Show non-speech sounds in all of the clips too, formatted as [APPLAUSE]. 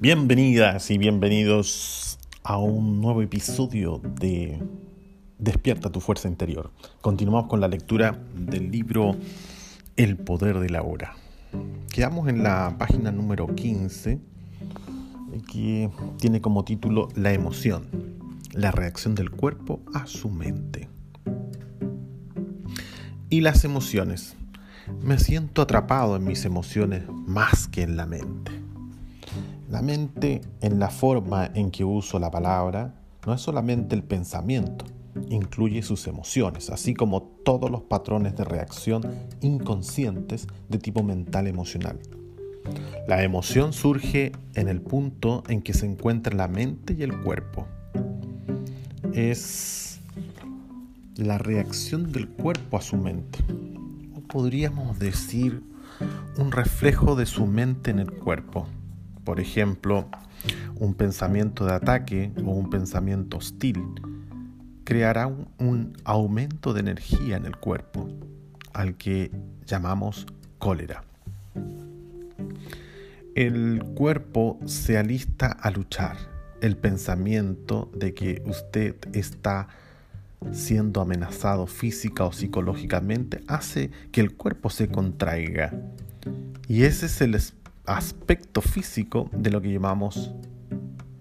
Bienvenidas y bienvenidos a un nuevo episodio de Despierta tu fuerza interior. Continuamos con la lectura del libro El poder de la hora. Quedamos en la página número 15 que tiene como título La emoción, la reacción del cuerpo a su mente. Y las emociones. Me siento atrapado en mis emociones más que en la mente. La mente, en la forma en que uso la palabra, no es solamente el pensamiento, incluye sus emociones, así como todos los patrones de reacción inconscientes de tipo mental emocional. La emoción surge en el punto en que se encuentra la mente y el cuerpo. Es la reacción del cuerpo a su mente. O podríamos decir un reflejo de su mente en el cuerpo por ejemplo, un pensamiento de ataque o un pensamiento hostil, creará un, aumento de energía en el cuerpo, al que llamamos cólera. El cuerpo se alista a luchar. El pensamiento de que usted está siendo amenazado física o psicológicamente hace que el cuerpo se contraiga. Y ese es el aspecto físico de lo que llamamos,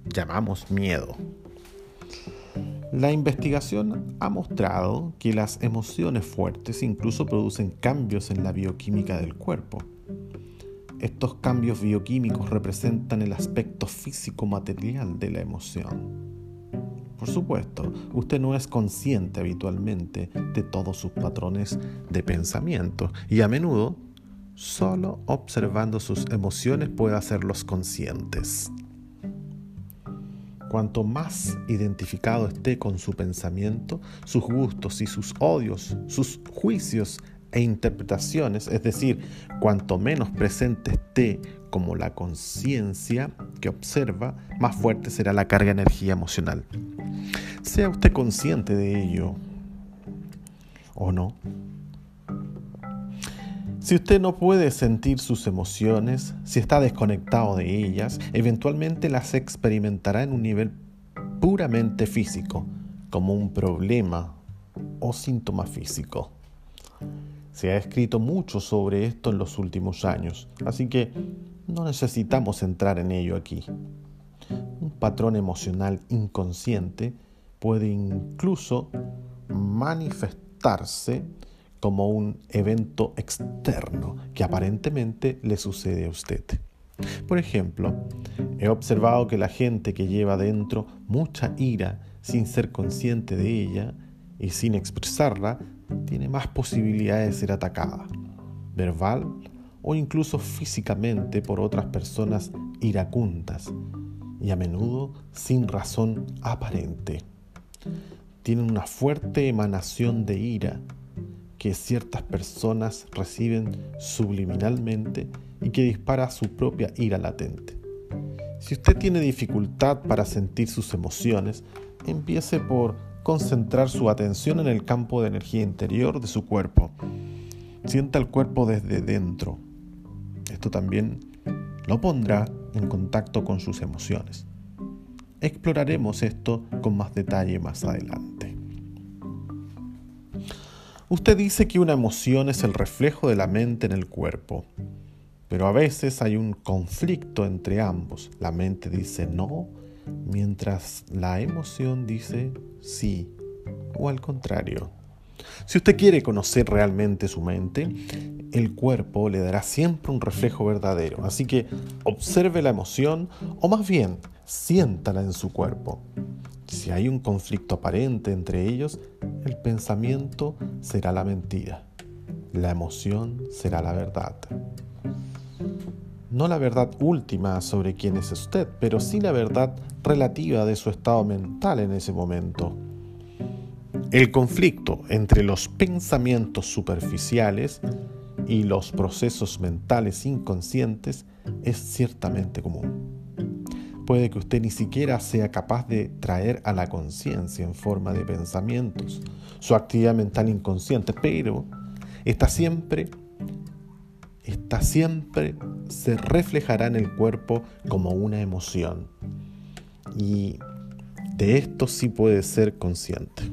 llamamos miedo. La investigación ha mostrado que las emociones fuertes incluso producen cambios en la bioquímica del cuerpo. Estos cambios bioquímicos representan el aspecto físico material de la emoción. Por supuesto, usted no es consciente habitualmente de todos sus patrones de pensamiento y a menudo Solo observando sus emociones puede hacerlos conscientes. Cuanto más identificado esté con su pensamiento, sus gustos y sus odios, sus juicios e interpretaciones, es decir, cuanto menos presente esté como la conciencia que observa, más fuerte será la carga de energía emocional. Sea usted consciente de ello o no. Si usted no puede sentir sus emociones, si está desconectado de ellas, eventualmente las experimentará en un nivel puramente físico, como un problema o síntoma físico. Se ha escrito mucho sobre esto en los últimos años, así que no necesitamos entrar en ello aquí. Un patrón emocional inconsciente puede incluso manifestarse como un evento externo que aparentemente le sucede a usted. Por ejemplo, he observado que la gente que lleva dentro mucha ira sin ser consciente de ella y sin expresarla, tiene más posibilidades de ser atacada, verbal o incluso físicamente por otras personas iracundas y a menudo sin razón aparente. Tienen una fuerte emanación de ira que ciertas personas reciben subliminalmente y que dispara su propia ira latente. Si usted tiene dificultad para sentir sus emociones, empiece por concentrar su atención en el campo de energía interior de su cuerpo. Sienta el cuerpo desde dentro. Esto también lo pondrá en contacto con sus emociones. Exploraremos esto con más detalle más adelante. Usted dice que una emoción es el reflejo de la mente en el cuerpo, pero a veces hay un conflicto entre ambos. La mente dice no, mientras la emoción dice sí, o al contrario. Si usted quiere conocer realmente su mente, el cuerpo le dará siempre un reflejo verdadero. Así que observe la emoción, o más bien, siéntala en su cuerpo. Si hay un conflicto aparente entre ellos, el pensamiento será la mentira, la emoción será la verdad. No la verdad última sobre quién es usted, pero sí la verdad relativa de su estado mental en ese momento. El conflicto entre los pensamientos superficiales y los procesos mentales inconscientes es ciertamente común. Puede que usted ni siquiera sea capaz de traer a la conciencia en forma de pensamientos su actividad mental inconsciente, pero está siempre, está siempre se reflejará en el cuerpo como una emoción. Y de esto sí puede ser consciente.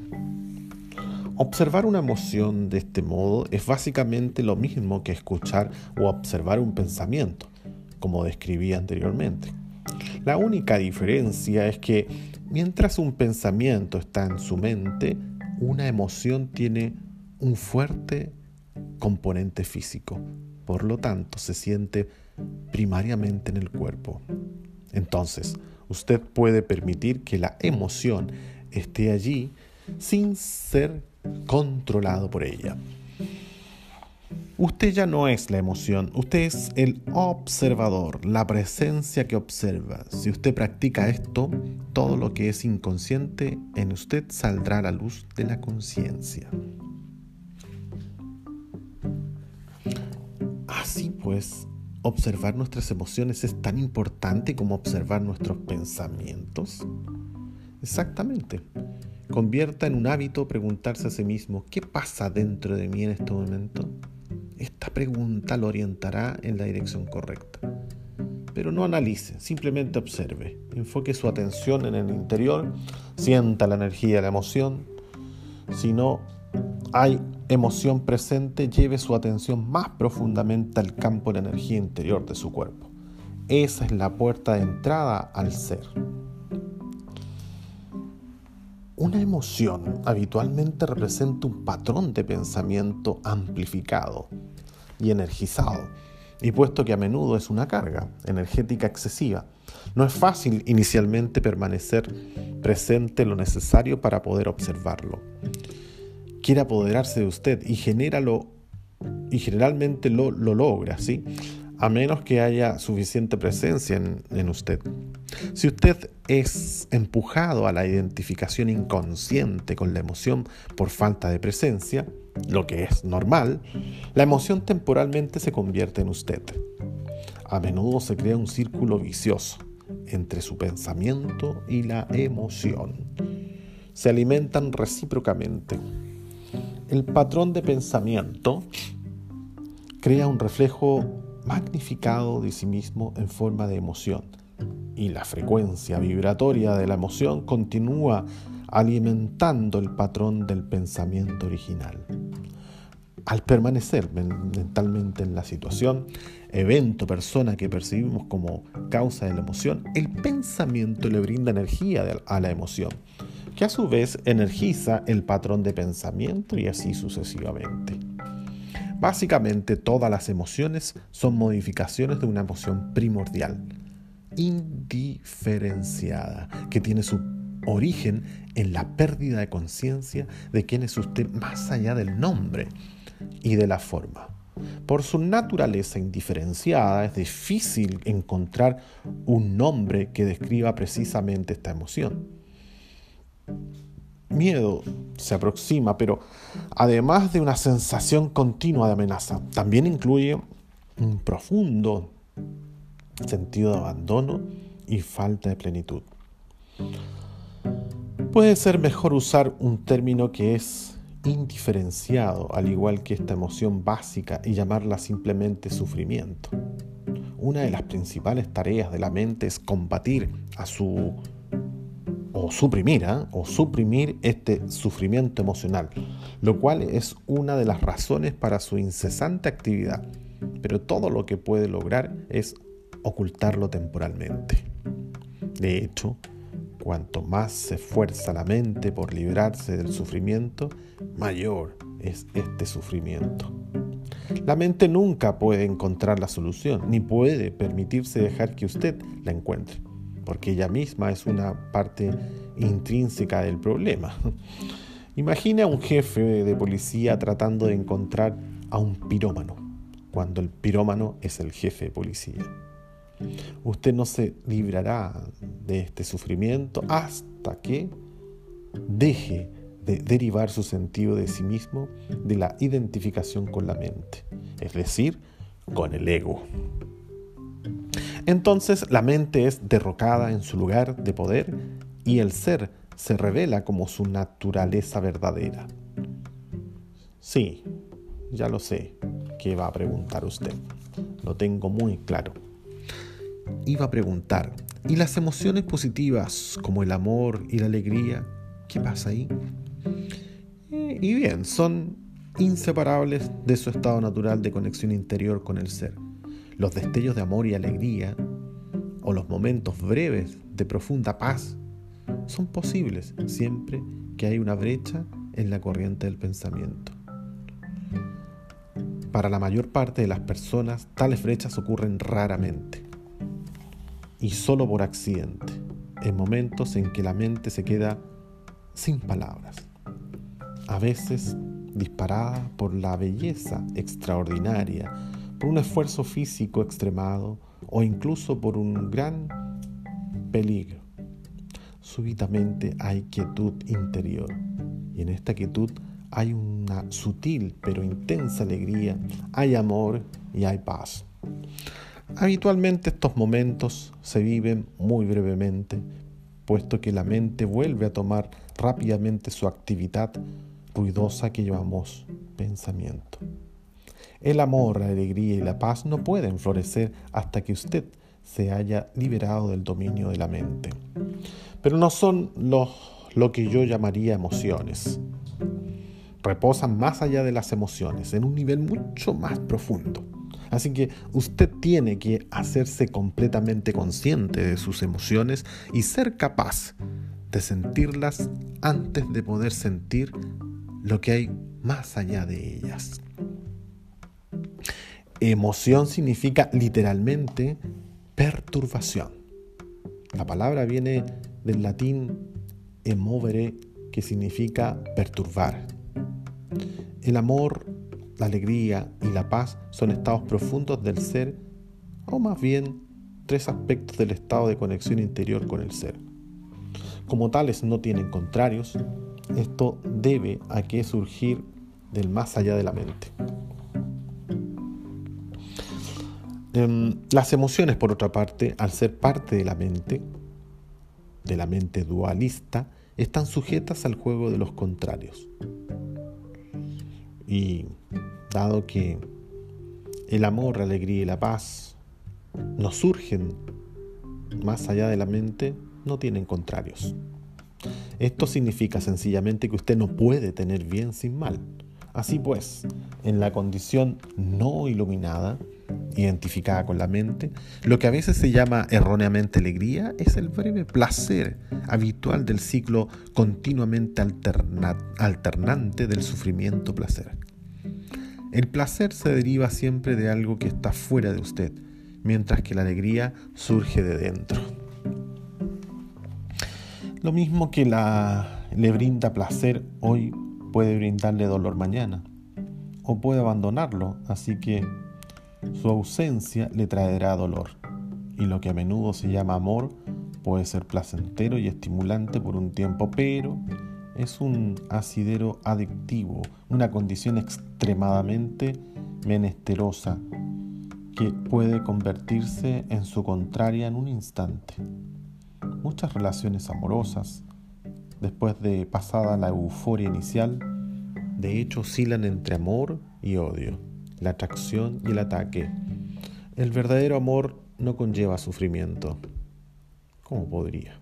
Observar una emoción de este modo es básicamente lo mismo que escuchar o observar un pensamiento, como describí anteriormente. La única diferencia es que mientras un pensamiento está en su mente, una emoción tiene un fuerte componente físico, por lo tanto se siente primariamente en el cuerpo. Entonces, usted puede permitir que la emoción esté allí sin ser controlado por ella. Usted ya no es la emoción, usted es el observador, la presencia que observa. Si usted practica esto, todo lo que es inconsciente en usted saldrá a la luz de la conciencia. Así pues, observar nuestras emociones es tan importante como observar nuestros pensamientos. Exactamente. Convierta en un hábito preguntarse a sí mismo, ¿qué pasa dentro de mí en este momento? Esta pregunta lo orientará en la dirección correcta. Pero no analice, simplemente observe. Enfoque su atención en el interior, sienta la energía, la emoción. Si no hay emoción presente, lleve su atención más profundamente al campo de energía interior de su cuerpo. Esa es la puerta de entrada al ser. Una emoción habitualmente representa un patrón de pensamiento amplificado y energizado, y puesto que a menudo es una carga energética excesiva, no es fácil inicialmente permanecer presente lo necesario para poder observarlo. Quiere apoderarse de usted y genéralo y generalmente lo, lo logra, ¿sí? A menos que haya suficiente presencia en, usted. Si usted es empujado a la identificación inconsciente con la emoción por falta de presencia, lo que es normal, la emoción temporalmente se convierte en usted. A menudo se crea un círculo vicioso entre su pensamiento y la emoción. Se alimentan recíprocamente. El patrón de pensamiento crea un reflejo magnificado de sí mismo en forma de emoción. Y la frecuencia vibratoria de la emoción continúa alimentando el patrón del pensamiento original. Al permanecer mentalmente en la situación, evento, persona que percibimos como causa de la emoción, el pensamiento le brinda energía a la emoción, que a su vez energiza el patrón de pensamiento y así sucesivamente. Básicamente todas las emociones son modificaciones de una emoción primordial, indiferenciada, que tiene su origen en la pérdida de conciencia de quién es usted más allá del nombre y de la forma. Por su naturaleza indiferenciada es difícil encontrar un nombre que describa precisamente esta emoción miedo se aproxima, pero además de una sensación continua de amenaza, también incluye un profundo sentido de abandono y falta de plenitud. Puede ser mejor usar un término que es indiferenciado, al igual que esta emoción básica, y llamarla simplemente sufrimiento. Una de las principales tareas de la mente es combatir a su o suprimir, ¿ah? o suprimir este sufrimiento emocional, lo cual es una de las razones para su incesante actividad. Pero todo lo que puede lograr es ocultarlo temporalmente. De hecho, cuanto más se esfuerza la mente por librarse del sufrimiento, mayor es este sufrimiento. La mente nunca puede encontrar la solución, ni puede permitirse dejar que usted la encuentre porque ella misma es una parte intrínseca del problema. [LAUGHS] Imagina a un jefe de policía tratando de encontrar a un pirómano, cuando el pirómano es el jefe de policía. Usted no se librará de este sufrimiento hasta que deje de derivar su sentido de sí mismo de la identificación con la mente, es decir, con el ego. Entonces la mente es derrocada en su lugar de poder y el ser se revela como su naturaleza verdadera. Sí, ya lo sé, ¿qué va a preguntar usted? lo tengo muy claro. Iba a preguntar, ¿y las emociones positivas como el amor y la alegría? ¿Qué pasa ahí? Eh, y bien, son inseparables de su estado natural de conexión interior con el ser. Los destellos de amor y alegría, o los momentos breves de profunda paz, son posibles siempre que hay una brecha en la corriente del pensamiento. Para la mayor parte de las personas, tales brechas ocurren raramente y solo por accidente, en momentos en que la mente se queda sin palabras, a veces disparada por la belleza extraordinaria, por un esfuerzo físico extremado o incluso por un gran peligro. Súbitamente hay quietud interior y en esta quietud hay una sutil pero intensa alegría, hay amor y hay paz. Habitualmente estos momentos se viven muy brevemente, puesto que la mente vuelve a tomar rápidamente su actividad ruidosa que llamamos pensamiento. El amor, la alegría y la paz no pueden florecer hasta que usted se haya liberado del dominio de la mente. Pero no son lo que yo llamaría emociones reposan más allá de las emociones, en un nivel mucho más profundo. Así que usted tiene que hacerse completamente consciente de sus emociones y ser capaz de sentirlas antes de poder sentir lo que hay más allá de ellas. Emoción significa literalmente perturbación. La palabra viene del latín emovere, que significa perturbar. El amor, la alegría y la paz son estados profundos del ser, o más bien tres aspectos del estado de conexión interior con el ser. Como tales no tienen contrarios, esto debe a que surgir del más allá de la mente. Em, las emociones, por otra parte, al ser parte de la mente, de la mente dualista, están sujetas al juego de los contrarios. Y dado que el amor, la alegría y la paz no surgen más allá de la mente, no tienen contrarios. Esto significa sencillamente que usted no puede tener bien sin mal. Así pues, en la condición no iluminada, identificada con la mente, lo que a veces se llama erróneamente alegría es el breve placer habitual del ciclo continuamente alternante del sufrimiento-placer. El placer se deriva siempre de algo que está fuera de usted, mientras que la alegría surge de dentro. Lo mismo que la, le brinda placer hoy puede brindarle dolor mañana, o puede abandonarlo, así que su ausencia le traerá dolor, y lo que a menudo se llama amor puede ser placentero y estimulante por un tiempo, pero es un asidero adictivo, una condición extremadamente menesterosa que puede convertirse en su contraria en un instante. Muchas relaciones amorosas, después de pasada la euforia inicial, de hecho oscilan entre amor y odio la atracción y el ataque. El verdadero amor no conlleva sufrimiento. ¿Cómo podría?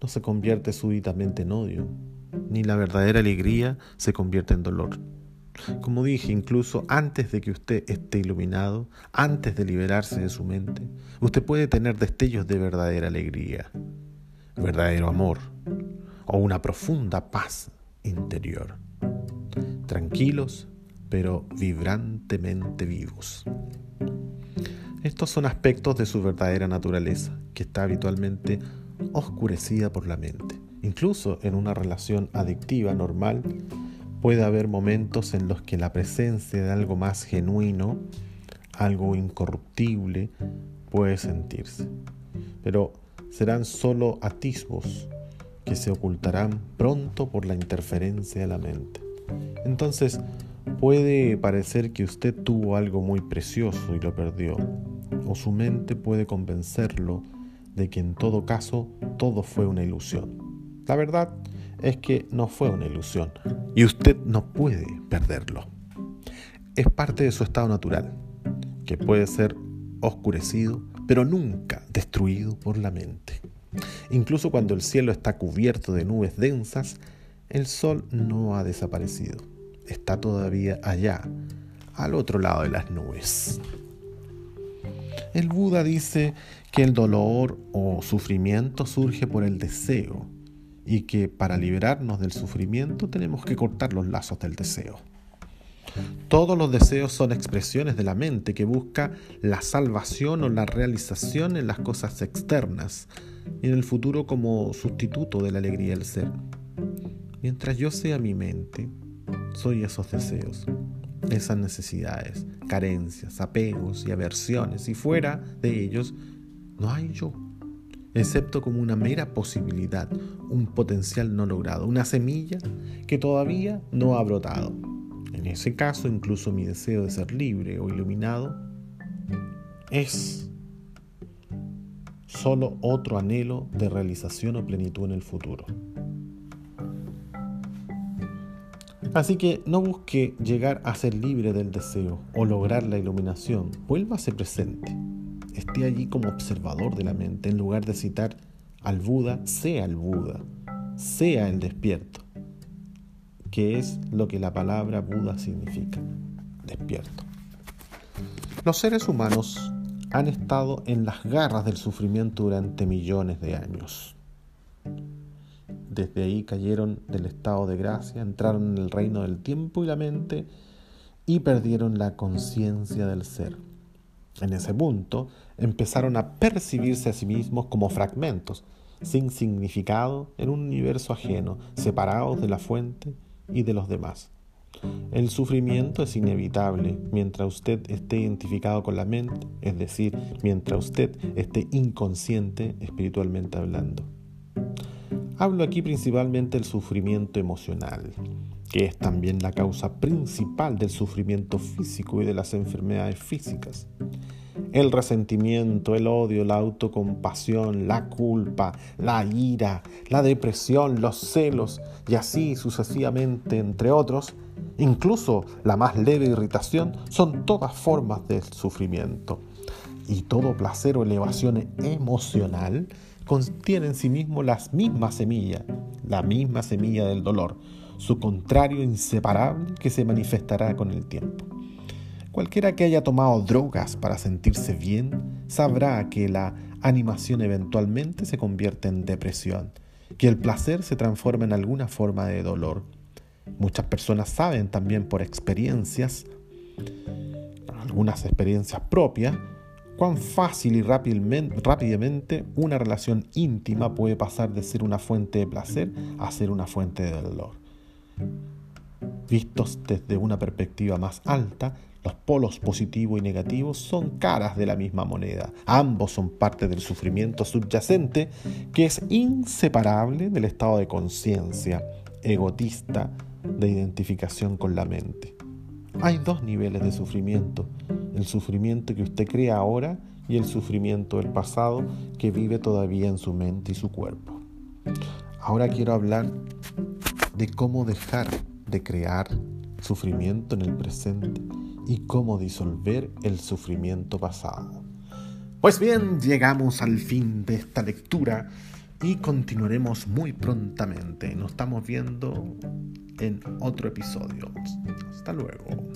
No se convierte súbitamente en odio, ni la verdadera alegría se convierte en dolor. Como dije, incluso antes de que usted esté iluminado, antes de liberarse de su mente, usted puede tener destellos de verdadera alegría, verdadero amor o una profunda paz interior. Tranquilos, pero vibrantemente vivos. Estos son aspectos de su verdadera naturaleza, que está habitualmente oscurecida por la mente. Incluso en una relación adictiva normal puede haber momentos en los que la presencia de algo más genuino, algo incorruptible, puede sentirse. Pero serán solo atisbos que se ocultarán pronto por la interferencia de la mente. Entonces, Puede parecer que usted tuvo algo muy precioso y lo perdió, o su mente puede convencerlo de que en todo caso todo fue una ilusión. La verdad es que no fue una ilusión y usted no puede perderlo. Es parte de su estado natural que puede ser oscurecido, pero nunca destruido por la mente. Incluso cuando el cielo está cubierto de nubes densas, el sol no ha desaparecido. Está todavía allá, al otro lado de las nubes. El Buda dice que el dolor o sufrimiento surge por el deseo y que para liberarnos del sufrimiento tenemos que cortar los lazos del deseo. Todos los deseos son expresiones de la mente que busca la salvación o la realización en las cosas externas y en el futuro como sustituto de la alegría del ser. Mientras yo sea mi mente, soy esos deseos, esas necesidades, carencias, apegos y aversiones, y fuera de ellos no hay yo, excepto como una mera posibilidad, un potencial no logrado, una semilla que todavía no ha brotado. En ese caso, incluso mi deseo de ser libre o iluminado es solo otro anhelo de realización o plenitud en el futuro. Así que no busque llegar a ser libre del deseo o lograr la iluminación, vuélvase presente. Esté allí como observador de la mente en lugar de citar al Buda, sea el Buda, sea el despierto, que es lo que la palabra Buda significa, despierto. Los seres humanos han estado en las garras del sufrimiento durante millones de años. Desde ahí cayeron del estado de gracia, entraron en el reino del tiempo y la mente y perdieron la conciencia del ser. En ese punto empezaron a percibirse a sí mismos como fragmentos, sin significado, en un universo ajeno, separados de la fuente y de los demás. El sufrimiento es inevitable mientras usted esté identificado con la mente, es decir, mientras usted esté inconsciente espiritualmente hablando. Hablo aquí principalmente del sufrimiento emocional, que es también la causa principal del sufrimiento físico y de las enfermedades físicas. El resentimiento, el odio, la autocompasión, la culpa, la ira, la depresión, los celos y así sucesivamente, entre otros, incluso la más leve irritación, son todas formas de sufrimiento. Y todo placer o elevación emocional contiene en sí mismo las mismas semillas, la misma semilla del dolor, su contrario inseparable que se manifestará con el tiempo. Cualquiera que haya tomado drogas para sentirse bien sabrá que la animación eventualmente se convierte en depresión, que el placer se transforma en alguna forma de dolor. Muchas personas saben también por experiencias, algunas experiencias propias, cuán fácil y rápidamente una relación íntima puede pasar de ser una fuente de placer a ser una fuente de dolor. Vistos desde una perspectiva más alta, los polos positivo y negativo son caras de la misma moneda. Ambos son parte del sufrimiento subyacente que es inseparable del estado de conciencia egotista de identificación con la mente. Hay dos niveles de sufrimiento, el sufrimiento que usted crea ahora y el sufrimiento del pasado que vive todavía en su mente y su cuerpo. Ahora quiero hablar de cómo dejar de crear sufrimiento en el presente y cómo disolver el sufrimiento pasado. Pues bien, llegamos al fin de esta lectura y continuaremos muy prontamente. Nos estamos viendo en otro episodio. Hasta luego.